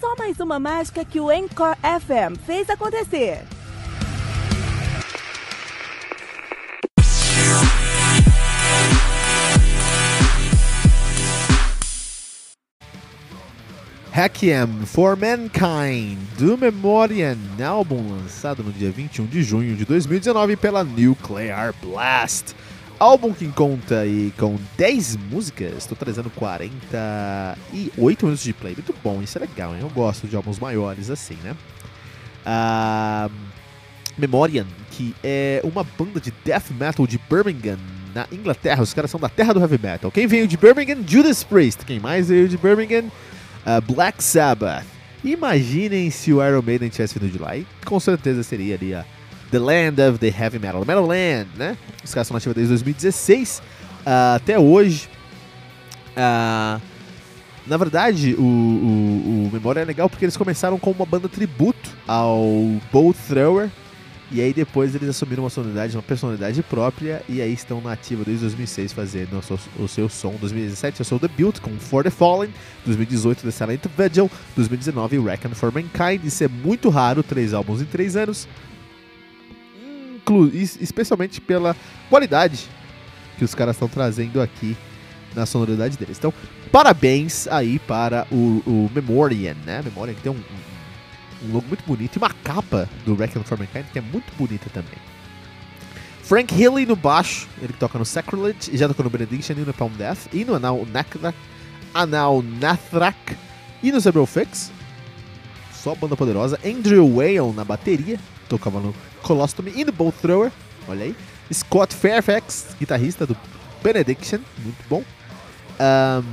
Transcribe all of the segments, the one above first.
Só mais uma mágica que o Encore FM fez acontecer. Requiem for Mankind, do Memoriam, álbum lançado no dia 21 de junho de 2019 pela Nuclear Blast. Álbum que conta aí com 10 músicas, totalizando 48 minutos de play. Muito bom, isso é legal, hein? Eu gosto de álbuns maiores assim, né? Ah, Memoriam, que é uma banda de death metal de Birmingham, na Inglaterra. Os caras são da terra do heavy metal. Quem veio de Birmingham? Judas Priest. Quem mais veio de Birmingham? Uh, Black Sabbath. Imaginem se o Iron Maiden tivesse vindo de lá. E com certeza seria ali a The Land of the Heavy Metal. Metal Land, né? Os caras são nativos desde 2016 uh, até hoje. Uh, na verdade, o, o, o Memória é legal porque eles começaram com uma banda tributo ao Bolt Thrower. E aí depois eles assumiram uma sonoridade, uma personalidade própria e aí estão na ativa desde 2006 fazendo o seu, o seu som. 2017 é o seu debut com For the Fallen, 2018 The Silent Vigil, 2019 Reckon for Mankind. Isso é muito raro, três álbuns em três anos, inclu especialmente pela qualidade que os caras estão trazendo aqui na sonoridade deles. Então, parabéns aí para o, o Memoriam, né? Memoriam que tem um, um logo muito bonito e uma capa do Requiem for Mankind que é muito bonita também. Frank Healy no baixo, ele toca no Sacrilege já tocou no Benediction e no Palm Death e no Anal Nathrak, Anal Nathrak e no Zebral Fix. Só banda poderosa. Andrew Whale na bateria, tocava no Colostomy e no Bolt Thrower, olha aí. Scott Fairfax, guitarrista do Benediction, muito bom. Um,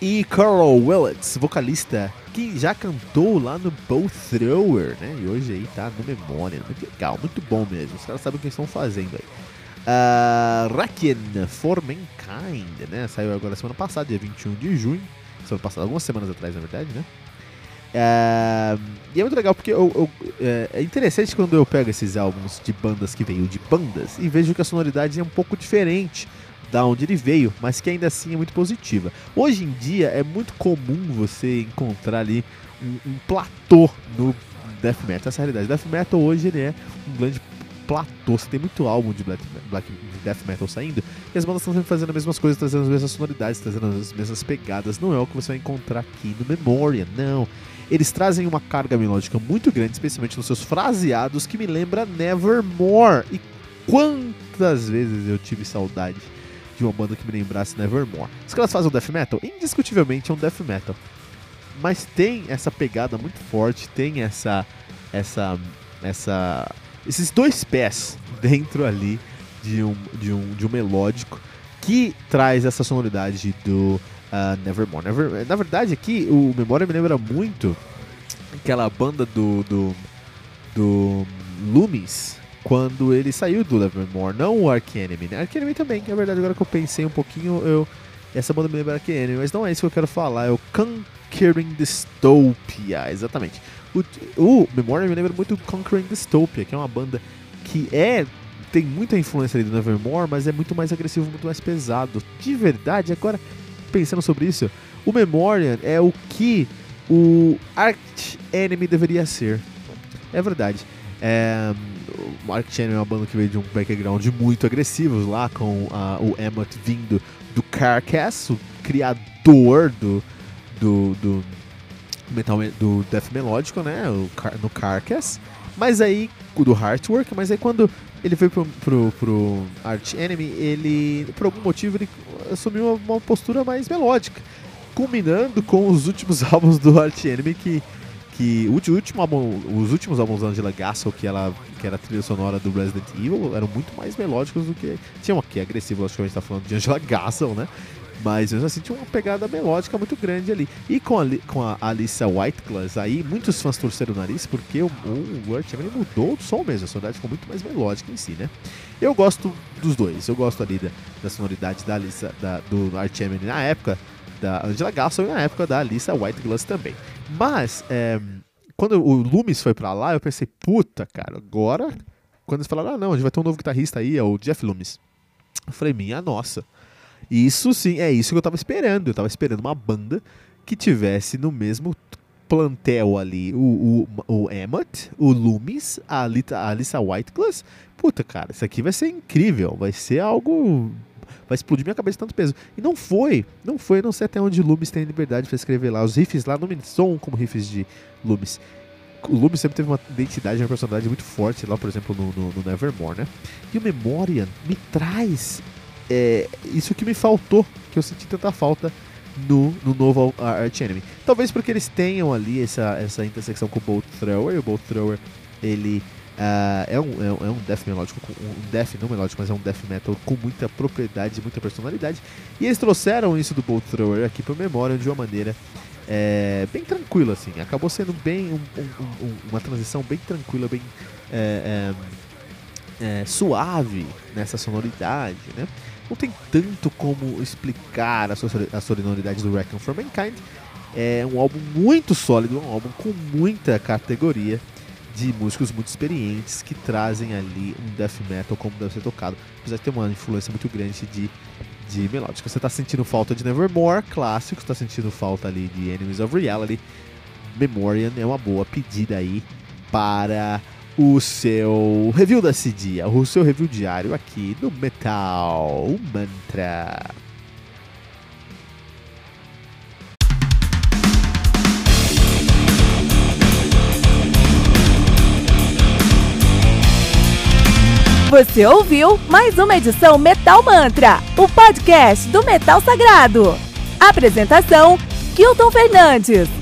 e Carl Willits, vocalista que já cantou lá no Bow Thrower, né? E hoje aí tá no Memória. Muito legal, muito bom mesmo. Os caras sabem o que estão fazendo aí. Uh, Raken for Mankind, né? Saiu agora semana passada, dia 21 de junho. Semana passada, algumas semanas atrás, na verdade, né? Uh, e é muito legal porque eu, eu, é, é interessante quando eu pego esses álbuns de bandas que veio de bandas e vejo que a sonoridade é um pouco diferente da onde ele veio, mas que ainda assim é muito positiva. Hoje em dia é muito comum você encontrar ali um, um platô no death metal. Essa é a realidade. Death metal hoje ele é um grande platô. Você tem muito álbum de black, black de death metal saindo e as bandas estão sempre fazendo as mesmas coisas, trazendo as mesmas sonoridades, trazendo as mesmas pegadas. Não é o que você vai encontrar aqui no Memoria, não. Eles trazem uma carga melódica muito grande, especialmente nos seus fraseados, que me lembra Nevermore. E quantas vezes eu tive saudade de uma banda que me lembrasse Nevermore. Os caras fazem um death metal? Indiscutivelmente é um death metal. Mas tem essa pegada muito forte, tem essa essa essa esses dois pés dentro ali de um de um de um melódico que traz essa sonoridade do uh, Nevermore. Never, na verdade aqui o Memória me lembra muito aquela banda do do, do Loomis, quando ele saiu do Nevermore, não o Enemy, né? Enemy também, é verdade, agora que eu pensei um pouquinho, eu essa banda me lembra Ark Enemy, mas não é isso que eu quero falar, é o Conquering Dystopia, exatamente. O, o Memoria me lembra muito Conquering Dystopia, que é uma banda que é tem muita influência ali do Nevermore, mas é muito mais agressivo, muito mais pesado. De verdade, agora pensando sobre isso, o Memoriam é o que o Arch Enemy deveria ser. É verdade. É, o Arch Enemy é uma banda que veio de um background muito agressivo lá, com o Emmett vindo do Carcass, o criador do, do, do metal do death melódico, né, no Carcass. Mas aí, do Heartwork, mas aí quando ele foi pro, pro, pro Arch Enemy, ele, por algum motivo, ele assumiu uma, uma postura mais melódica, culminando com os últimos álbuns do Arch Enemy que que o último álbum, os últimos álbuns da Angela Gassel, que ela que era a trilha sonora do Resident Evil, eram muito mais melódicos do que tinha uma que é agressivo, logicamente tá falando de Angela Gassel, né? Mas mesmo assim tinha uma pegada melódica muito grande ali. E com a, com a Alissa Whiteglass aí, muitos fãs torceram o nariz porque o, Arch Enemy mudou o som mesmo, a sonoridade ficou muito mais melódica em si, né? Eu gosto dos dois, eu gosto ali da, da sonoridade da Alissa, da, do Arch Enemy na época, da Angela Gassel e na época da Alissa Whiteglass também. Mas, é, quando o Loomis foi pra lá, eu pensei, puta, cara, agora. Quando eles falaram, ah, não, a gente vai ter um novo guitarrista aí, é o Jeff Loomis. Eu falei, minha nossa. Isso sim, é isso que eu tava esperando. Eu tava esperando uma banda que tivesse no mesmo plantel ali o, o, o Emmett, o Loomis, a, Alissa Whiteglass. Puta, cara, isso aqui vai ser incrível. Vai ser algo vai explodir minha cabeça tanto peso. E não foi, não foi, não sei até onde Loomis tem liberdade para escrever lá. Os riffs lá não me são como riffs de Loomis. O Loomis sempre teve uma identidade, uma personalidade muito forte lá, por exemplo, no, no, no Nevermore, né? E o Memoriam me traz é, isso que me faltou, que eu senti tanta falta no, no novo Arch Enemy. Talvez porque eles tenham ali essa, essa intersecção com o Bolt Thrower, e o Bolt Thrower, ele Uh, é, um, é, um death melódico, um death não melódico, mas é um death metal com muita propriedade, muita personalidade. E eles trouxeram isso do Bolt Thrower aqui para memória de uma maneira é, bem tranquila, assim. Acabou sendo bem um, um, uma transição bem tranquila, bem é, é, é, suave nessa sonoridade, né? Não tem tanto como explicar a, a sonoridade do Reckon for Mankind. É um álbum muito sólido, um álbum com muita categoria de músicos muito experientes que trazem ali um death metal como deve ser tocado, apesar de ter uma influência muito grande de, de melódica. Você está sentindo falta de Nevermore, clássico, está sentindo falta ali de Enemies of Reality, Memoriam é uma boa pedida aí para o seu review da CD, o seu review diário aqui no Metal Mantra. Você ouviu mais uma edição Metal Mantra, o podcast do Metal Sagrado. Apresentação: Kilton Fernandes.